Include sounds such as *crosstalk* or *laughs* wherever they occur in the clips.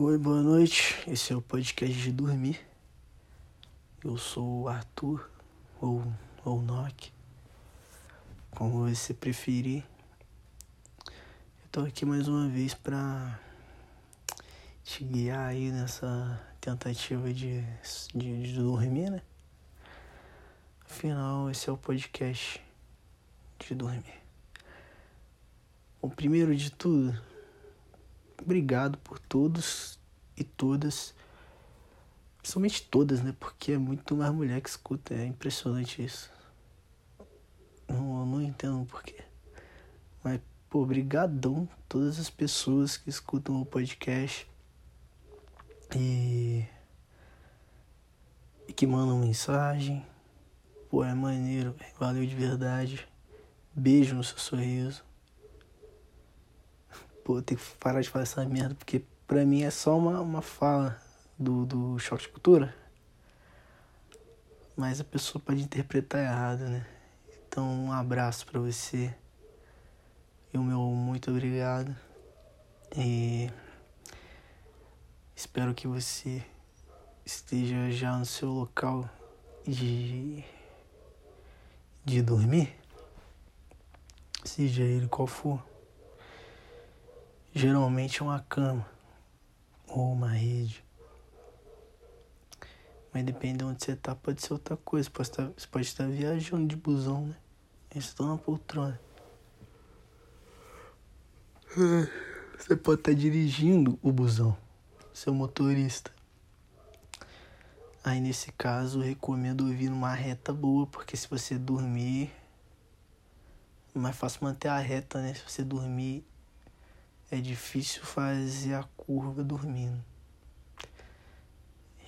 Oi, boa noite. Esse é o podcast de dormir. Eu sou o Arthur, ou, ou Nock, como você preferir. Eu tô aqui mais uma vez pra te guiar aí nessa tentativa de, de, de dormir, né? Afinal, esse é o podcast de dormir. O primeiro de tudo, obrigado por todos e todas, principalmente todas, né? Porque é muito mais mulher que escuta, é impressionante isso. Não, não entendo porquê. Mas, pô, brigadão todas as pessoas que escutam o podcast e, e que mandam mensagem. Pô, é maneiro, valeu de verdade. Beijo no seu sorriso pô, ter que parar de falar essa merda, porque pra mim é só uma, uma fala do, do choque de cultura. Mas a pessoa pode interpretar errado, né? Então, um abraço para você. E o meu muito obrigado. E espero que você esteja já no seu local de, de dormir, seja ele qual for. Geralmente é uma cama ou uma rede. Mas depende de onde você tá, pode ser outra coisa. Pode estar, você pode estar viajando de busão, né? Estou na poltrona. Você pode estar dirigindo o busão, seu motorista. Aí nesse caso eu recomendo ouvir numa reta boa, porque se você dormir, é mais fácil manter a reta, né? Se você dormir é difícil fazer a curva dormindo.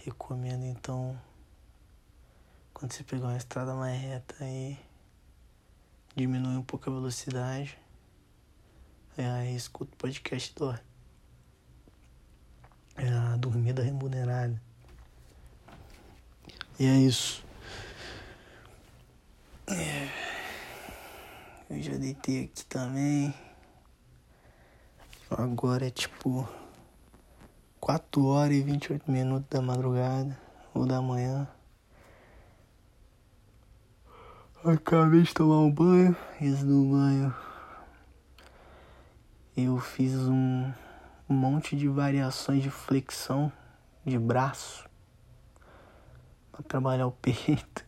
Recomendo então quando você pegar uma estrada mais reta aí diminui um pouco a velocidade. Aí escuta o podcast do É a dormida remunerada. E é isso. É. Eu já deitei aqui também. Agora é tipo 4 horas e 28 minutos da madrugada ou da manhã. Acabei de tomar um banho. Esse do banho eu fiz um, monte de variações de flexão de braço para trabalhar o *laughs* peito.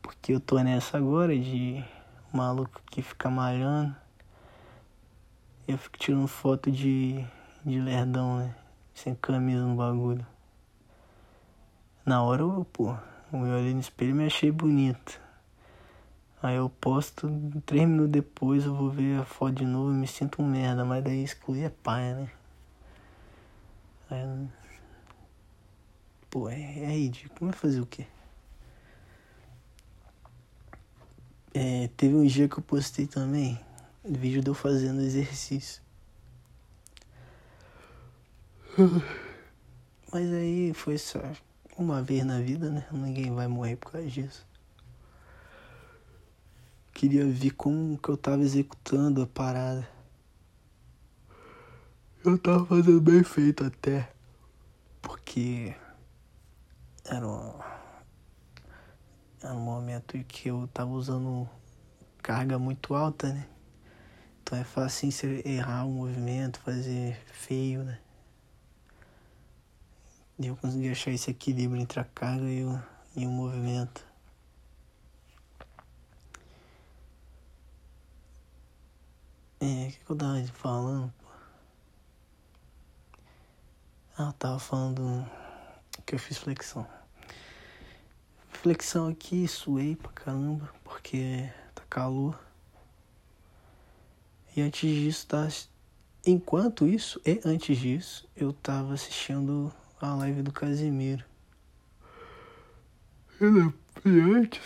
Porque eu tô nessa agora de maluco que fica malhando eu fico tirando foto de, de lerdão, né? Sem camisa no bagulho. Na hora eu, pô, eu olhei no espelho e me achei bonito. Aí eu posto, três minutos depois eu vou ver a foto de novo e me sinto um merda, mas daí excluir é paia, né? Aí, pô, é, é ridículo. Vai fazer o quê? É, teve um dia que eu postei também vídeo de eu fazendo exercício. Mas aí foi só uma vez na vida, né? Ninguém vai morrer por causa disso. Queria ver como que eu tava executando a parada. Eu tava fazendo bem feito até. Porque era um, era um momento em que eu tava usando carga muito alta, né? Então é fácil você errar o movimento, fazer feio, né? E eu consegui achar esse equilíbrio entre a carga e o, e o movimento. É, o que, que eu tava falando? Ah, eu tava falando que eu fiz flexão. Flexão aqui, suei pra caramba, porque tá calor. E antes disso, tá... enquanto isso, e antes disso, eu tava assistindo a live do Casimiro. E antes,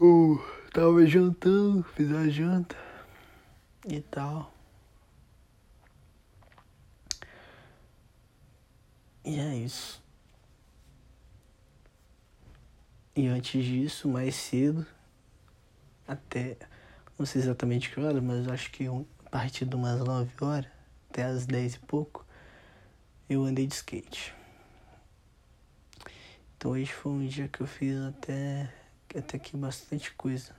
eu tava jantando, fiz a janta e tal. E é isso. E antes disso, mais cedo, até não sei exatamente que hora, mas acho que a partir de umas 9 horas, até as dez e pouco, eu andei de skate. Então hoje foi um dia que eu fiz até, até que bastante coisa.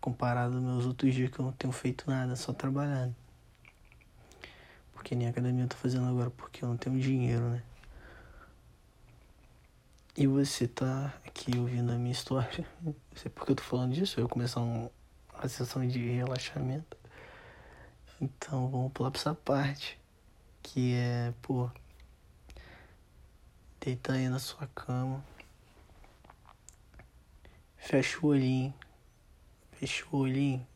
Comparado aos meus outros dias que eu não tenho feito nada, só trabalhando. Porque nem academia eu tô fazendo agora porque eu não tenho dinheiro, né? E você tá aqui ouvindo a minha história. *laughs* Não sei por que eu tô falando disso. Eu começar um, uma sessão de relaxamento. Então vamos pular pra essa parte. Que é, pô. Deita aí na sua cama. Fecha o olhinho. Fecha o olhinho.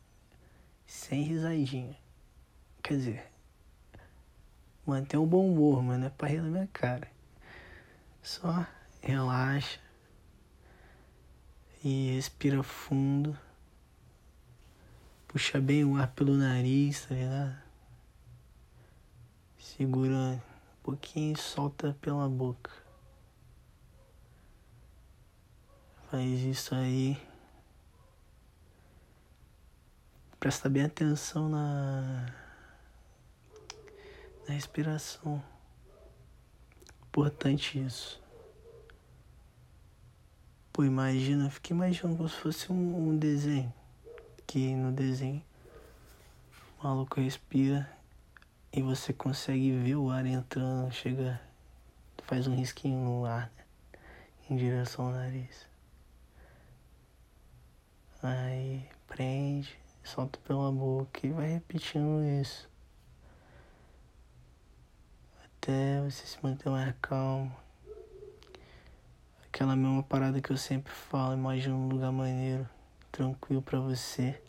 Sem risadinha. Quer dizer. Mantém um bom humor, mas não é pra rir na minha cara. Só relaxa e respira fundo. Puxa bem o ar pelo nariz, tá ligado? Segura um pouquinho e solta pela boca. Faz isso aí. Presta bem atenção na, na respiração. Importante isso. Pô, imagina, fica imaginando como se fosse um, um desenho. Que no desenho o maluco respira e você consegue ver o ar entrando, chega, faz um risquinho no ar, né? Em direção ao nariz. Aí prende, solta pela boca e vai repetindo isso. Até você se manter mais calmo. Aquela mesma parada que eu sempre falo, imagina um lugar maneiro, tranquilo para você.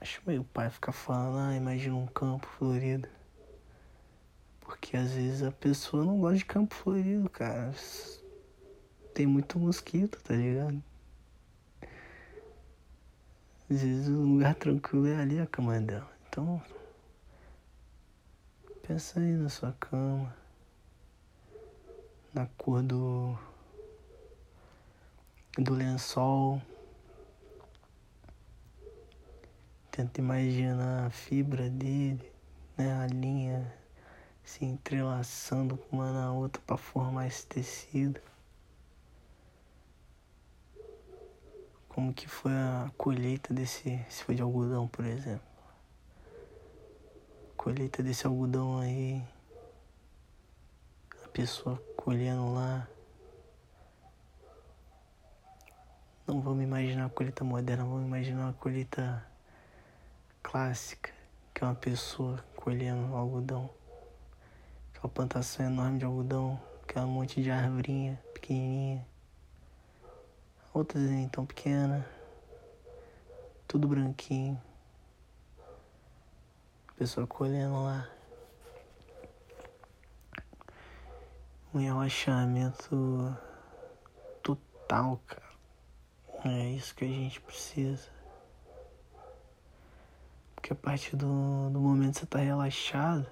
Acho meio pai ficar falando, ah, imagina um campo florido. Porque às vezes a pessoa não gosta de campo florido, cara. Tem muito mosquito, tá ligado? Às vezes o lugar tranquilo é ali a cama dela. Então, pensa aí na sua cama na cor do, do lençol. Tenta imaginar a fibra dele, né? A linha se entrelaçando uma na outra para formar esse tecido. Como que foi a colheita desse, se foi de algodão, por exemplo. colheita desse algodão aí. A pessoa colhendo lá. Não vamos imaginar a colheita moderna, vamos imaginar uma colheita clássica, que é uma pessoa colhendo algodão. Aquela plantação enorme de algodão, aquela monte de arvorinha pequenininha. Outras nem tão pequena, tudo branquinho. A pessoa colhendo lá. Um relaxamento total, cara. É isso que a gente precisa. Porque a partir do, do momento que você tá relaxado,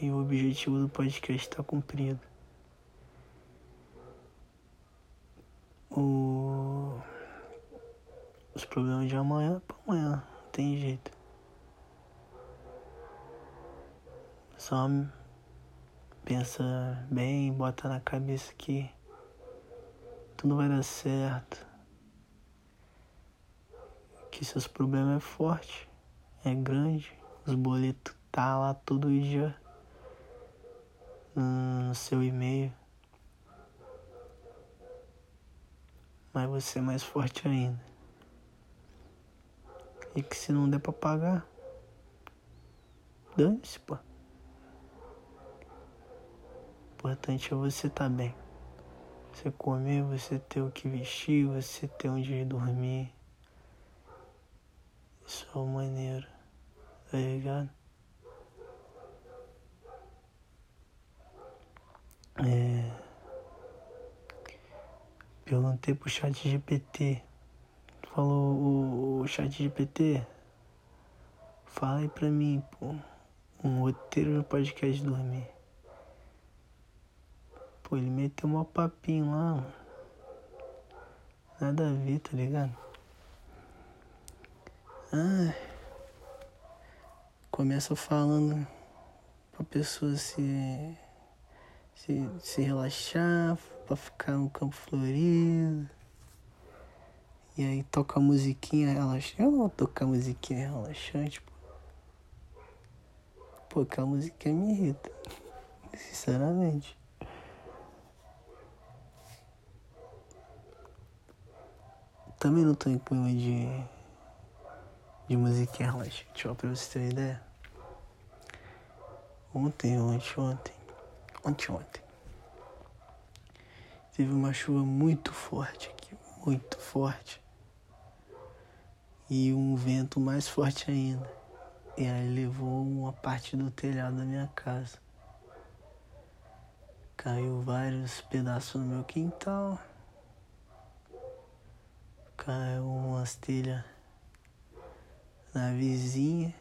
aí o objetivo do podcast tá cumprido. O... Os problemas de amanhã pra amanhã, não tem jeito. Só pensa bem, bota na cabeça que tudo vai dar certo. Que seus problemas é forte, é grande, os boletos tá lá todo dia no seu e-mail. Mas você é mais forte ainda. E que se não der pra pagar, dane-se, pô importante é você estar tá bem. Você comer, você ter o que vestir, você ter onde dormir. Isso é o maneiro, tá ligado? É... Perguntei pro chat GPT. Falou o, o chat GPT. Fala aí pra mim, pô. Um roteiro no podcast dormir. Pô, ele meteu um papinho lá. Nada a ver, tá ligado? Começa falando pra pessoa se, se, se relaxar, pra ficar no campo florido. E aí toca a musiquinha relaxante. Eu não vou tocar musiquinha relaxante, pô. Pô, aquela musiquinha me irrita. *laughs* Sinceramente. Também não tô em clima de. de musiquinha relaxante, ó, pra você ter uma ideia. Ontem, ontem, ontem. Ontem, ontem. Teve uma chuva muito forte aqui, muito forte. E um vento mais forte ainda. E aí levou uma parte do telhado da minha casa. Caiu vários pedaços no meu quintal. Caiu umas telhas na vizinha.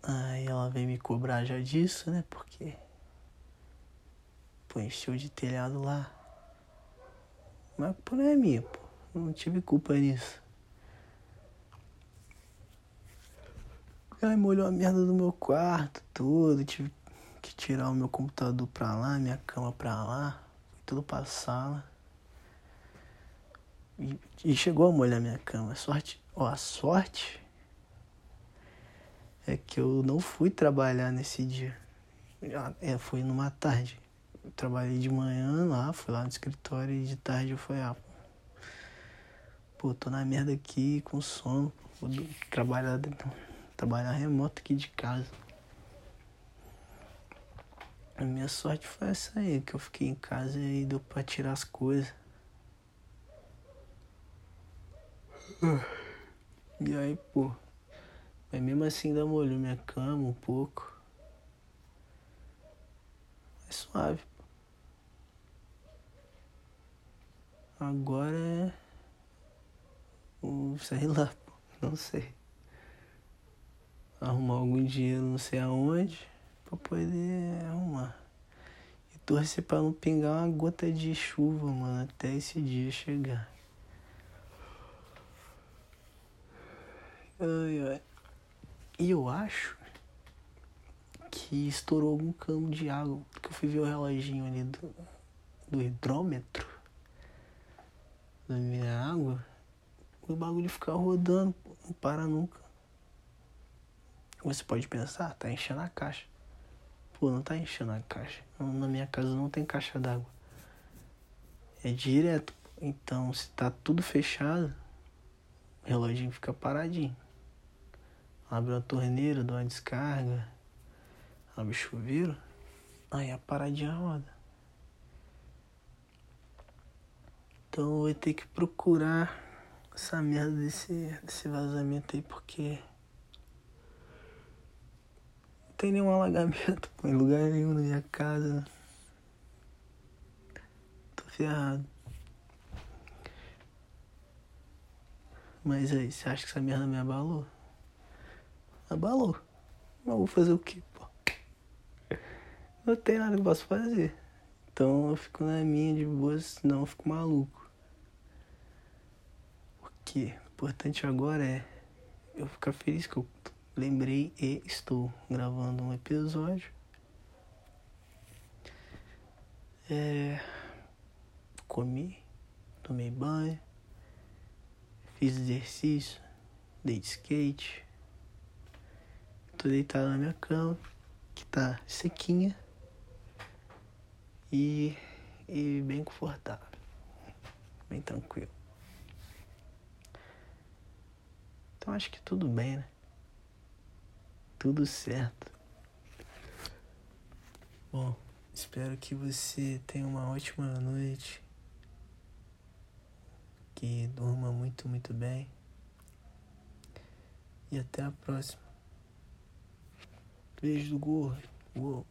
Aí ela veio me cobrar já disso, né? Porque pô, encheu de telhado lá. Mas por não é minha, pô. Não tive culpa nisso. Aí molhou a merda do meu quarto todo. Tive que tirar o meu computador pra lá, minha cama pra lá. Foi tudo pra sala. E, chegou a molhar minha cama. Sorte, ó, a sorte é que eu não fui trabalhar nesse dia. É, foi numa tarde. Eu trabalhei de manhã lá, fui lá no escritório e de tarde eu fui, ah, pô, tô na merda aqui com sono. Vou trabalhar, trabalhar remoto aqui de casa. A minha sorte foi essa aí, que eu fiquei em casa e deu pra tirar as coisas. E aí, pô. Mas mesmo assim ainda molhou minha cama um pouco. É suave. Agora é. Sei lá, pô. Não sei. Arrumar algum dinheiro não sei aonde pra poder arrumar. E torcer pra não pingar uma gota de chuva, mano, até esse dia chegar. E eu acho que estourou algum cano de água. Porque eu fui ver o reloginho ali do, do hidrômetro da minha água. O bagulho ficar rodando, não para nunca. Você pode pensar, tá enchendo a caixa. Pô, não tá enchendo a caixa. Na minha casa não tem caixa d'água. É direto. Então, se tá tudo fechado, o reloginho fica paradinho. Abre a torneira, dá uma descarga, abre o chuveiro, aí a paradinha roda. Então eu vou ter que procurar essa merda desse, desse vazamento aí porque não tem nenhum alagamento pô, em lugar nenhum na minha casa. Tô ferrado. Mas aí, você acha que essa merda me abalou? Abalou. Mas vou fazer o quê, pô? Não tem nada que eu posso fazer. Então eu fico na minha de boa, senão eu fico maluco. O que o importante agora é eu ficar feliz que eu lembrei e estou gravando um episódio. É, comi, tomei banho, fiz exercício, dei de skate, Tô deitado na minha cama, que tá sequinha e, e bem confortável, bem tranquilo. Então acho que tudo bem, né? Tudo certo. Bom, espero que você tenha uma ótima noite. Que durma muito, muito bem. E até a próxima. Beijo do gordo. Uou.